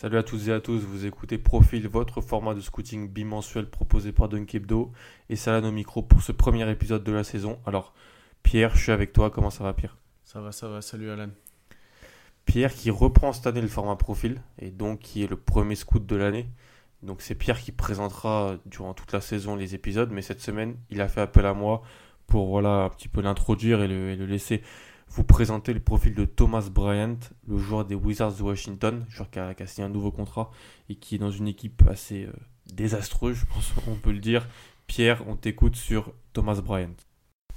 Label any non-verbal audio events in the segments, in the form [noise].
Salut à tous et à tous, vous écoutez Profil, votre format de scouting bimensuel proposé par Dunkebdo et Salah au micro pour ce premier épisode de la saison. Alors, Pierre, je suis avec toi, comment ça va Pierre? Ça va, ça va, salut Alan. Pierre qui reprend cette année le format Profil et donc qui est le premier scout de l'année. Donc c'est Pierre qui présentera durant toute la saison les épisodes, mais cette semaine, il a fait appel à moi pour voilà un petit peu l'introduire et le laisser vous présenter le profil de Thomas Bryant, le joueur des Wizards de Washington, joueur qui a, signé un nouveau contrat et qui est dans une équipe assez euh, désastreuse, je pense qu'on peut le dire. Pierre, on t'écoute sur Thomas Bryant.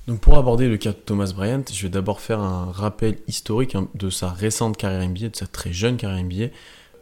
Donc pour aborder le cas de Thomas Bryant, je vais d'abord faire un rappel historique hein, de sa récente carrière NBA, de sa très jeune carrière NBA.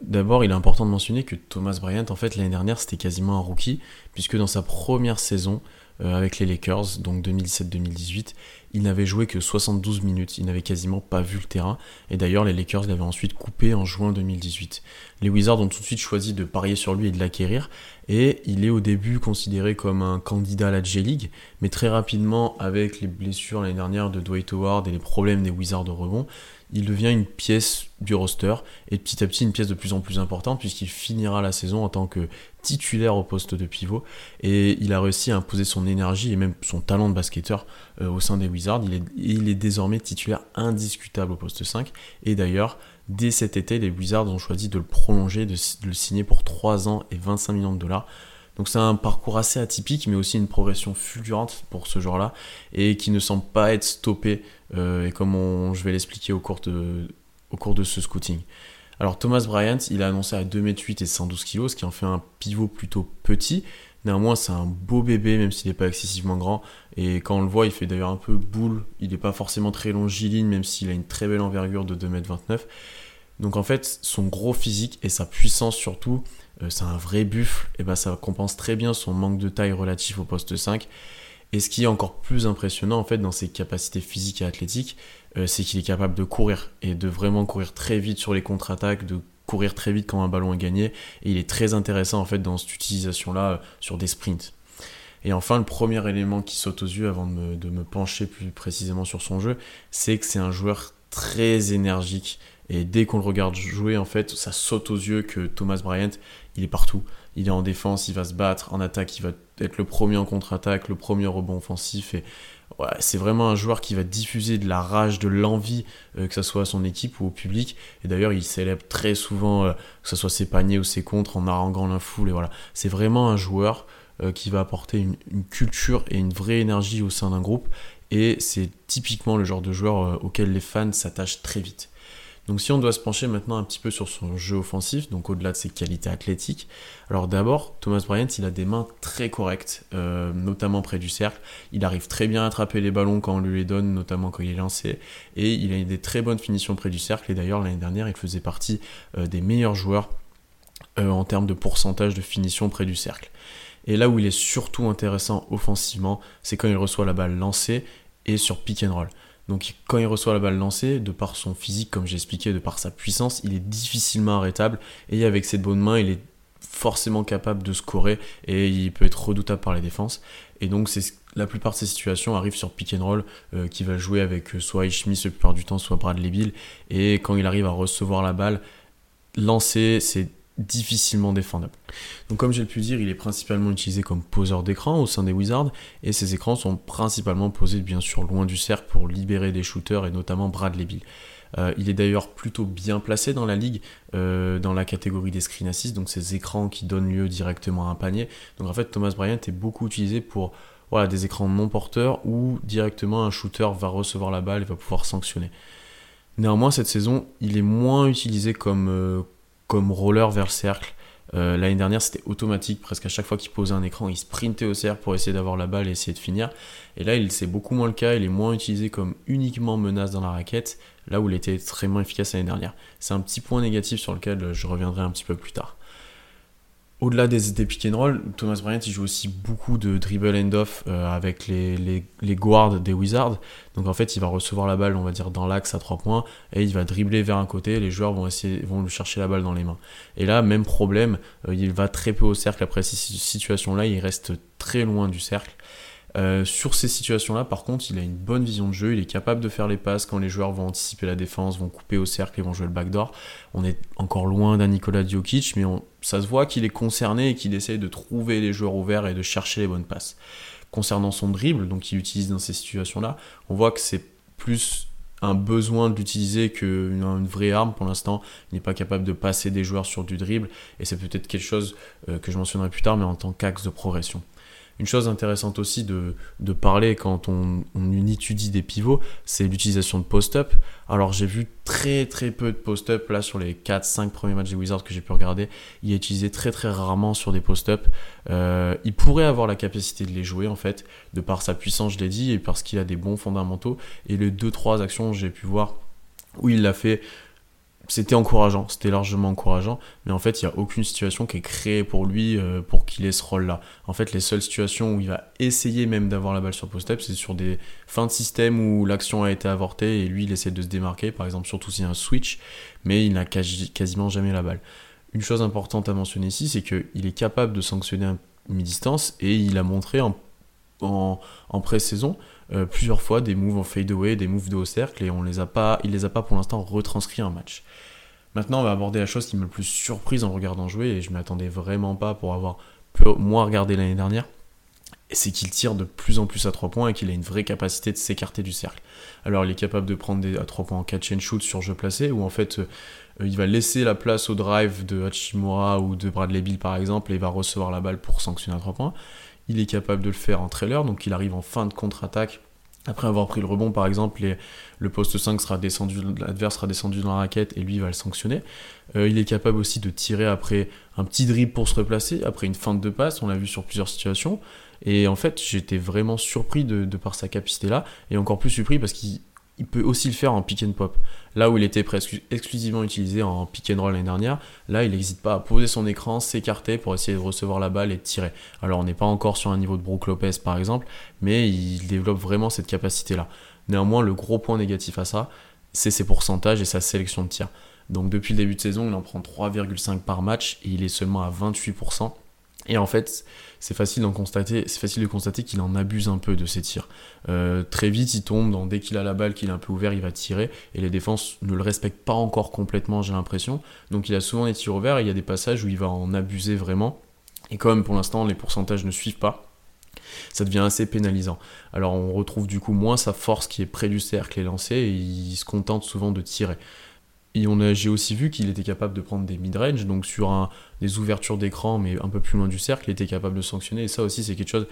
D'abord, il est important de mentionner que Thomas Bryant, en fait, l'année dernière, c'était quasiment un rookie, puisque dans sa première saison avec les Lakers, donc 2017-2018, il n'avait joué que 72 minutes, il n'avait quasiment pas vu le terrain, et d'ailleurs les Lakers l'avaient ensuite coupé en juin 2018. Les Wizards ont tout de suite choisi de parier sur lui et de l'acquérir, et il est au début considéré comme un candidat à la G-League, mais très rapidement, avec les blessures l'année dernière de Dwight Howard et les problèmes des Wizards de rebond, il devient une pièce du roster et petit à petit une pièce de plus en plus importante puisqu'il finira la saison en tant que titulaire au poste de pivot et il a réussi à imposer son énergie et même son talent de basketteur euh, au sein des Wizards. Il est, désormais titulaire indiscutable au poste 5 et d'ailleurs dès cet été les Wizards ont choisi de le prolonger, de, de le signer pour 3 ans et 25 millions de dollars. Donc c'est un parcours assez atypique, mais aussi une progression fulgurante pour ce genre-là, et qui ne semble pas être stoppé, et comme on, je vais l'expliquer au, cours de, au cours de ce scouting. Alors Thomas Bryant, il a annoncé à 2m8 et 112 kg, ce qui en fait un pivot plutôt petit. Néanmoins, c'est un beau bébé, même s'il n'est pas excessivement grand. Et quand on le voit, il fait d'ailleurs un peu boule. Il n'est pas forcément très longiligne, même s'il a une très belle envergure de 2m29. Donc en fait, son gros physique et sa puissance surtout, euh, c'est un vrai buffle, et ben ça compense très bien son manque de taille relatif au poste 5. Et ce qui est encore plus impressionnant en fait dans ses capacités physiques et athlétiques, euh, c'est qu'il est capable de courir et de vraiment courir très vite sur les contre-attaques, de courir très vite quand un ballon est gagné. Et il est très intéressant en fait dans cette utilisation-là euh, sur des sprints. Et enfin, le premier élément qui saute aux yeux avant de me, de me pencher plus précisément sur son jeu, c'est que c'est un joueur très énergique. Et dès qu'on le regarde jouer, en fait, ça saute aux yeux que Thomas Bryant, il est partout. Il est en défense, il va se battre, en attaque, il va être le premier en contre-attaque, le premier rebond offensif. Et c'est vraiment un joueur qui va diffuser de la rage, de l'envie, euh, que ce soit à son équipe ou au public. Et d'ailleurs, il célèbre très souvent, euh, que ce soit ses paniers ou ses contres, en haranguant la foule. Et voilà, c'est vraiment un joueur euh, qui va apporter une, culture et une vraie énergie au sein d'un groupe. Et c'est typiquement le genre de joueur auquel les fans s'attachent très vite. Donc si on doit se pencher maintenant un petit peu sur son jeu offensif, donc au-delà de ses qualités athlétiques, alors d'abord, Thomas Bryant, il a des mains très correctes, euh, notamment près du cercle. Il arrive très bien à attraper les ballons quand on lui les donne, notamment quand il est lancé, et il a des très bonnes finitions près du cercle, et d'ailleurs l'année dernière, il faisait partie euh, des meilleurs joueurs euh, en termes de pourcentage de finition près du cercle. Et là où il est surtout intéressant offensivement, c'est quand il reçoit la balle lancée et sur pick and roll. Donc quand il reçoit la balle lancée, de par son physique, comme j'ai expliqué, de par sa puissance, il est difficilement arrêtable. Et avec ses bonnes mains, il est forcément capable de scorer et il peut être redoutable par les défenses. Et donc c'est la plupart de ces situations arrivent sur pick and roll, euh, qui va jouer avec euh, soit Ishmis la plupart du temps, soit Bradley Bill. Et quand il arrive à recevoir la balle, lancer, c'est difficilement défendable. Donc comme j'ai pu dire, il est principalement utilisé comme poseur d'écran au sein des Wizards et ces écrans sont principalement posés bien sûr loin du cercle pour libérer des shooters et notamment Bradley Bill. Euh, il est d'ailleurs plutôt bien placé dans la ligue, euh, dans la catégorie des screen assists, donc ces écrans qui donnent lieu directement à un panier. Donc en fait, Thomas Bryant est beaucoup utilisé pour voilà, des écrans non porteurs où directement un shooter va recevoir la balle et va pouvoir sanctionner. Néanmoins, cette saison, il est moins utilisé comme, euh, comme roller vers le cercle. Euh, L'année dernière, c'était automatique. Presque à chaque fois qu'il posait un écran, il sprintait au cercle pour essayer d'avoir la balle et essayer de finir. Et là, c'est beaucoup moins le cas. Il est moins utilisé comme uniquement menace dans la raquette, là où il était extrêmement efficace l'année dernière. C'est un petit point négatif sur lequel je reviendrai un petit peu plus tard. Au-delà des, pick and roll, Thomas Bryant il joue aussi beaucoup de dribble end off euh, avec les, les, les, guards des Wizards. Donc en fait, il va recevoir la balle, on va dire, dans l'axe à 3 points et il va dribbler vers un côté. les joueurs vont essayer, vont lui chercher la balle dans les mains. Et là, même problème, euh, il va très peu au cercle après ces situations-là. Il reste très loin du cercle. Euh, sur ces situations-là, par contre, il a une bonne vision de jeu, il est capable de faire les passes quand les joueurs vont anticiper la défense, vont couper au cercle et vont jouer le backdoor. On est encore loin d'un Nikola Djokic, mais ça se voit qu'il est concerné et qu'il essaye de trouver les joueurs ouverts et de chercher les bonnes passes. Concernant son dribble, donc qu'il utilise dans ces situations-là, on voit que c'est plus un besoin de l'utiliser qu'une une vraie arme pour l'instant. Il n'est pas capable de passer des joueurs sur du dribble et c'est peut-être quelque chose euh, que je mentionnerai plus tard, mais en tant qu'axe de progression. Une chose intéressante aussi de, parler quand on, étudie des pivots, c'est l'utilisation de post-up. Alors j'ai vu très très peu de post-up là sur les 4-5 premiers matchs des Wizards que j'ai pu regarder. Il est utilisé très très rarement sur des post-up. Euh, il pourrait avoir la capacité de les jouer en fait, de par sa puissance je l'ai dit, et parce qu'il a des bons fondamentaux. Et les 2-3 actions j'ai pu voir où il l'a fait c'était encourageant, c'était largement encourageant, mais en fait, il n'y a aucune situation qui est créée pour lui euh, pour qu'il ait ce rôle-là. En fait, les seules situations où il va essayer même d'avoir la balle sur post-up, c'est sur des fins de système où l'action a été avortée et lui, il essaie de se démarquer, par exemple, surtout s'il y a un switch, mais il n'a quasiment jamais la balle. Une chose importante à mentionner ici, c'est qu'il est capable de sanctionner à mi-distance et il a montré en, en, en pré-saison euh, plusieurs fois des moves en fadeaway, des moves de haut cercle, et on les a pas, il les a pas pour l'instant retranscrits en match. Maintenant, on va aborder la chose qui m'a le plus surprise en regardant jouer, et je ne m'attendais vraiment pas pour avoir moins regardé l'année dernière, c'est qu'il tire de plus en plus à 3 points et qu'il a une vraie capacité de s'écarter du cercle. Alors il est capable de prendre des à 3 points en catch and shoot sur jeu placé, ou en fait euh, il va laisser la place au drive de Hachimura ou de Bradley Bill par exemple, et il va recevoir la balle pour sanctionner à 3 points. Il est capable de le faire en trailer, donc il arrive en fin de contre-attaque. Après avoir pris le rebond, par exemple, le poste 5 sera descendu, l'adverse sera descendu dans la raquette et lui va le sanctionner. Euh, il est capable aussi de tirer après un petit dribble pour se replacer, après une feinte de passe, on l'a vu sur plusieurs situations. Et en fait, j'étais vraiment surpris de par sa capacité là, et encore plus surpris parce qu'il il peut aussi le faire en pick and pop. Là où il était presque exclusivement utilisé en pick and roll l'année dernière, là il n'hésite pas à poser son écran, s'écarter pour essayer de recevoir la balle et de tirer. Alors on n'est pas encore sur un niveau de Brook Lopez par exemple, mais il développe vraiment cette capacité-là. Néanmoins, le gros point négatif à ça, c'est ses pourcentages et sa sélection de tir. Donc depuis le début de saison, il en prend 3,5 par match et il est seulement à 28%. Et en fait, c'est facile, de constater qu'il en abuse un peu de ses tirs. Euh, très vite, il tombe dès qu'il a la balle, qu'il est un peu ouvert, il va tirer. Et les défenses ne le respectent pas encore complètement, j'ai l'impression. Donc il a souvent des tirs ouverts et il y a des passages où il va en abuser vraiment. Et comme pour l'instant les pourcentages ne suivent pas, ça devient assez pénalisant. Alors on retrouve du coup moins sa force qui est près du cercle et lancé et il se contente souvent de tirer. Et on j'ai aussi vu qu'il était capable de prendre des mid-range, donc sur des ouvertures d'écran, mais un peu plus loin du cercle, il était capable de sanctionner. Et ça aussi, c'est quelque chose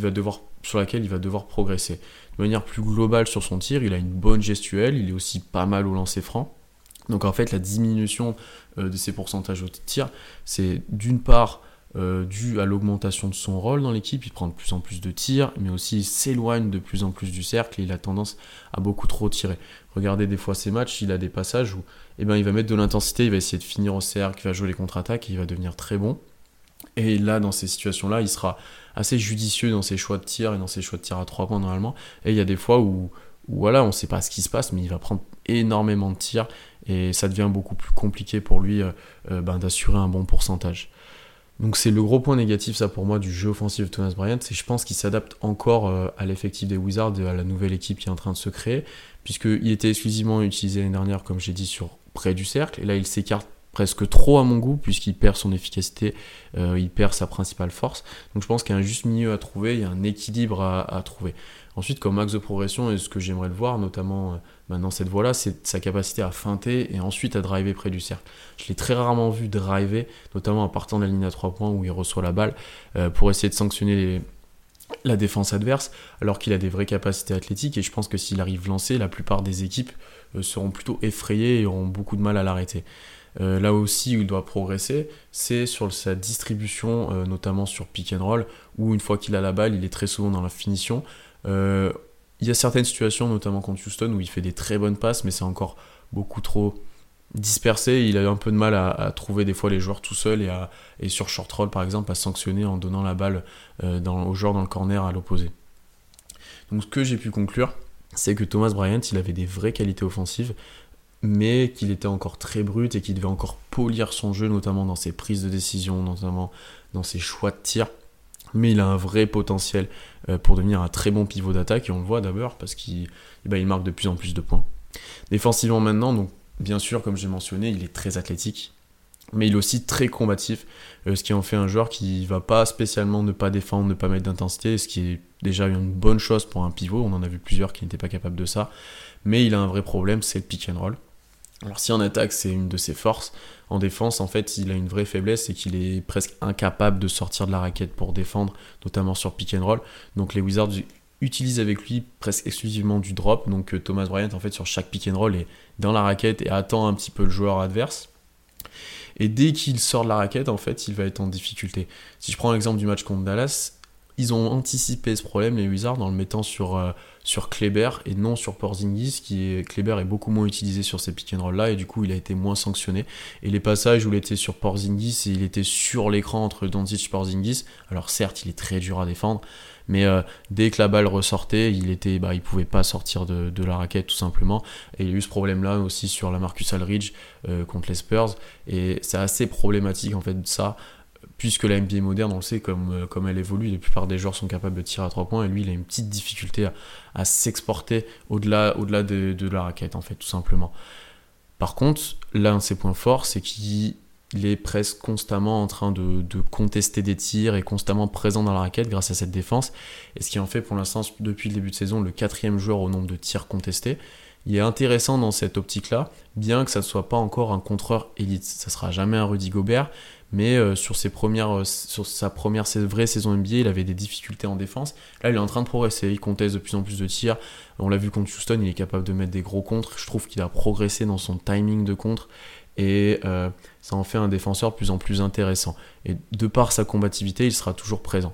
va devoir, sur laquelle il va devoir progresser. De manière plus globale sur son tir, il a une bonne gestuelle, il est aussi pas mal au lancer franc. Donc en fait, la diminution euh, de ses pourcentages au tir, c'est d'une part euh, dû à l'augmentation de son rôle dans l'équipe, il prend de plus en plus de tirs, mais aussi il s'éloigne de plus en plus du cercle et il a tendance à beaucoup trop tirer. Regardez des fois ses matchs, il a des passages où eh ben, il va mettre de l'intensité, il va essayer de finir au cercle, il va jouer les contre-attaques et il va devenir très bon. Et là, dans ces situations-là, il sera assez judicieux dans ses choix de tir et dans ses choix de tir à 3 points normalement. Et il y a des fois où, voilà, on ne sait pas ce qui se passe, mais il va prendre énormément de tirs et ça devient beaucoup plus compliqué pour lui euh, euh, ben, d'assurer un bon pourcentage. Donc c'est le gros point négatif ça pour moi du jeu offensif de Thomas Bryant, c'est je pense qu'il s'adapte encore euh, à l'effectif des Wizards et à la nouvelle équipe qui est en train de se créer, puisqu'il était exclusivement utilisé l'année dernière comme j'ai dit sur près du cercle, et là il s'écarte presque trop à mon goût puisqu'il perd son efficacité, euh, il perd sa principale force. Donc je pense qu'il y a un juste milieu à trouver, il y a un équilibre à trouver. Ensuite, comme axe de progression, et ce que j'aimerais le voir, notamment euh, dans cette voie-là, c'est sa capacité à feinter et ensuite à driver près du cercle. Je l'ai très rarement vu driver, notamment en partant de la ligne à 3 points où il reçoit la balle, euh, pour essayer de sanctionner la défense adverse, alors qu'il a des vraies capacités athlétiques. Et je pense que s'il arrive lancé, la plupart des équipes euh, seront plutôt effrayées et auront beaucoup de mal à l'arrêter. là aussi où il doit progresser, c'est sur sa distribution, notamment sur pick and roll, où une fois qu'il a la balle, il est très souvent dans la finition. Euh, il y a certaines situations, notamment contre Houston, où il fait des très bonnes passes, mais c'est encore beaucoup trop dispersé. Il a eu un peu de mal à, trouver des fois les joueurs tout seul et, sur short roll par exemple à sanctionner en donnant la balle euh, dans, aux joueurs dans le corner à l'opposé. Donc ce que j'ai pu conclure, c'est que Thomas Bryant, il avait des vraies qualités offensives, mais qu'il était encore très brut et qu'il devait encore polir son jeu, notamment dans ses prises de décision, notamment dans ses choix de tir. Mais il a un vrai potentiel euh, pour devenir un très bon pivot d'attaque, et on le voit d'abord parce qu'il eh ben, marque de plus en plus de points. Défensivement maintenant, Bien sûr, comme j'ai mentionné, il est très athlétique, mais il est aussi très combatif, euh, ce qui en fait un joueur qui va pas spécialement ne pas défendre, ne pas mettre d'intensité, ce qui est déjà une bonne chose pour un pivot. On en a vu plusieurs qui n'étaient pas capables de ça, mais il a un vrai problème, c'est le pick and roll. Alors si en attaque c'est une de ses forces, en défense en fait il a une vraie faiblesse, c'est qu'il est presque incapable de sortir de la raquette pour défendre, notamment sur pick and roll. Donc les Wizards utilise avec lui presque exclusivement du drop. Donc euh, Thomas Bryant, en fait, sur chaque pick and roll, est dans la raquette et attend un petit peu le joueur adverse. Et dès qu'il sort de la raquette, en fait, il va être en difficulté. Si je prends l'exemple du match contre Dallas, ils ont anticipé ce problème, les Wizards, en le mettant sur, euh, sur Kleber et non sur Porzingis, qui est, Kleber est beaucoup moins utilisé sur ces pick and roll là, et du coup, il a été moins sanctionné. Et les passages où il était sur Porzingis et il était sur l'écran entre Doncic et Porzingis, alors certes, il est très dur à défendre, mais euh, dès que la balle ressortait, il était, bah, il pouvait pas sortir de, la raquette tout simplement. Et il y a eu ce problème-là aussi sur la Marcus Aldridge euh, contre les Spurs, et c'est assez problématique en fait de ça puisque la NBA moderne, on le sait, comme, euh, comme elle évolue, la plupart des joueurs sont capables de tirer à trois points, et lui, il a une petite difficulté à, s'exporter au-delà au -delà de, de, la raquette, en fait, tout simplement. Par contre, l'un de ses points forts, c'est qu'il est presque constamment en train de, de, contester des tirs et constamment présent dans la raquette grâce à cette défense, et ce qui en fait pour l'instant, depuis le début de saison, le quatrième joueur au nombre de tirs contestés. Il est intéressant dans cette optique-là, bien que ça ne soit pas encore un contreur élite. Ça sera jamais un Rudy Gobert, mais euh, euh, sur sa première vraie saison NBA, il avait des difficultés en défense. Là, il est en train de progresser, il conteste de plus en plus de tirs. On l'a vu contre Houston, il est capable de mettre des gros contres. Je trouve qu'il a progressé dans son timing de contre et euh, ça en fait un défenseur de plus en plus intéressant. Et de par sa combativité, il sera toujours présent.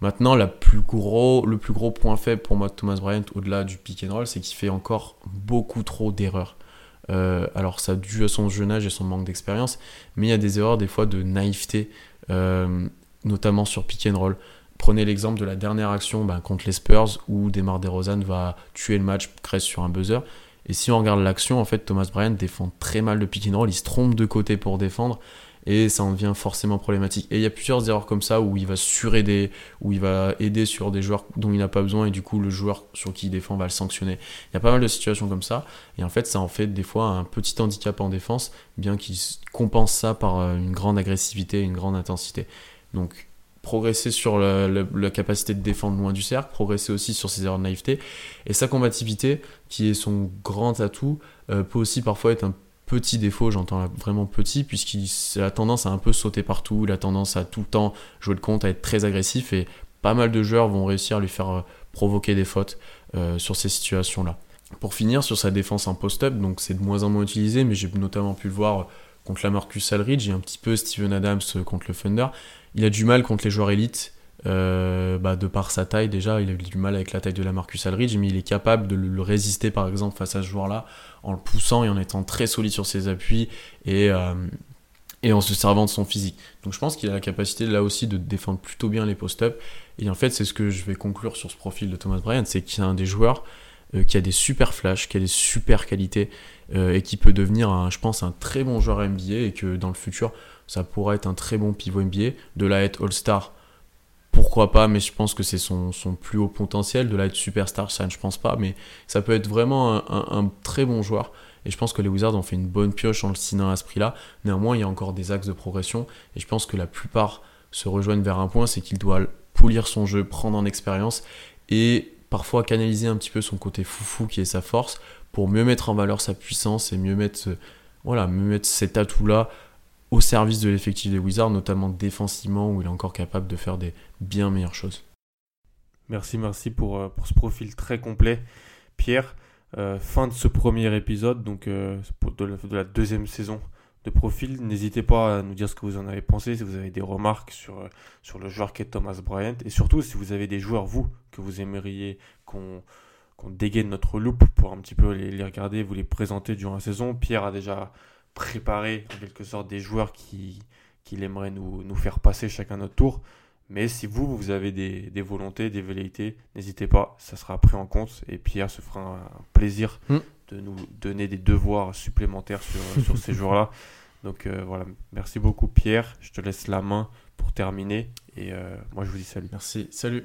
Maintenant, le plus gros point faible pour moi de Thomas Bryant, au-delà du pick and roll, c'est qu'il fait encore beaucoup trop d'erreurs. Euh, alors ça dû à son jeune âge et son manque d'expérience, mais il y a des erreurs des fois de naïveté, euh, notamment sur pick and roll. Prenez l'exemple de la dernière action ben, contre les Spurs où Demar DeRozan va tuer le match, crée sur un buzzer. Et si on regarde l'action, en fait, Thomas Bryant défend très mal le pick and roll, il se trompe de côté pour défendre et ça en devient forcément problématique. Et il y a plusieurs erreurs comme ça où il va suraider, où il va aider sur des joueurs dont il n'a pas besoin et du coup le joueur sur qui il défend va le sanctionner. Il y a pas mal de situations comme ça et en fait ça en fait des fois un petit handicap en défense, bien qu'il compense ça par euh, une grande agressivité, une grande intensité. Donc progresser sur la, capacité de défendre loin du cercle, progresser aussi sur ses erreurs de naïveté et sa combativité qui est son grand atout euh, peut aussi parfois être un petit défaut, j'entends vraiment petit, puisqu'il a tendance à un peu sauter partout, il a tendance à tout le temps jouer le compte, à être très agressif, et pas mal de joueurs vont réussir à lui faire euh, provoquer des fautes euh, sur ces situations-là. Pour finir, sur sa défense en post-up, donc c'est de moins en moins utilisé, mais j'ai notamment pu le voir contre la Marcus Aldridge et un petit peu Steven Adams euh, contre le Thunder. Il a du mal contre les joueurs élites, bah, de par sa taille déjà, il a eu du mal avec la taille de la Marcus Aldridge, mais il est capable de le résister par exemple face à ce joueur-là en le poussant et en étant très solide sur ses appuis et, euh, et en se servant de son physique. Donc je pense qu'il a la capacité là aussi de défendre plutôt bien les post-up. Et en fait, c'est ce que je vais conclure sur ce profil de Thomas Bryant, c'est qu'il a un des joueurs euh, qui a des super flashs, qui a des super qualités euh, et qui peut devenir, je pense, un très bon joueur NBA et que dans le futur, ça pourrait être un très bon pivot NBA. De là être All-Star, pourquoi pas, mais je pense que c'est son, plus haut potentiel. De là être superstar, ça je pense pas, mais ça peut être vraiment un, très bon joueur. Et je pense que les Wizards ont fait une bonne pioche en le signant à ce prix-là. Néanmoins, il y a encore des axes de progression. Et je pense que la plupart se rejoignent vers un point, c'est qu'il doit polir son jeu, prendre en expérience et parfois canaliser un petit peu son côté foufou qui est sa force pour mieux mettre en valeur sa puissance et mieux mettre, voilà, mieux mettre cet atout-là au service de l'effectif des Wizards, notamment défensivement, où il est encore capable de faire des bien meilleures choses. Merci, merci pour, euh, pour ce profil très complet. Pierre, euh, fin de ce premier épisode, donc euh, de, la, deuxième saison de profil. N'hésitez pas à nous dire ce que vous en avez pensé, si vous avez des remarques sur, sur le joueur qu'est Thomas Bryant, et surtout si vous avez des joueurs, vous, que vous aimeriez qu'on qu'on dégaine notre loupe pour un petit peu les, les, regarder, vous les présenter durant la saison. Pierre a déjà préparer en quelque sorte des joueurs qui qu'il aimerait nous, nous faire passer chacun notre tour. Mais si vous, vous avez des, des volontés, des velléités, n'hésitez pas, ça sera pris en compte. Et Pierre se fera un plaisir Hmm. de nous donner des devoirs supplémentaires sur, [laughs] sur ces jours-là. Donc euh, voilà, merci beaucoup Pierre. Je te laisse la main pour terminer. Et euh, moi, je vous dis salut. Merci, salut.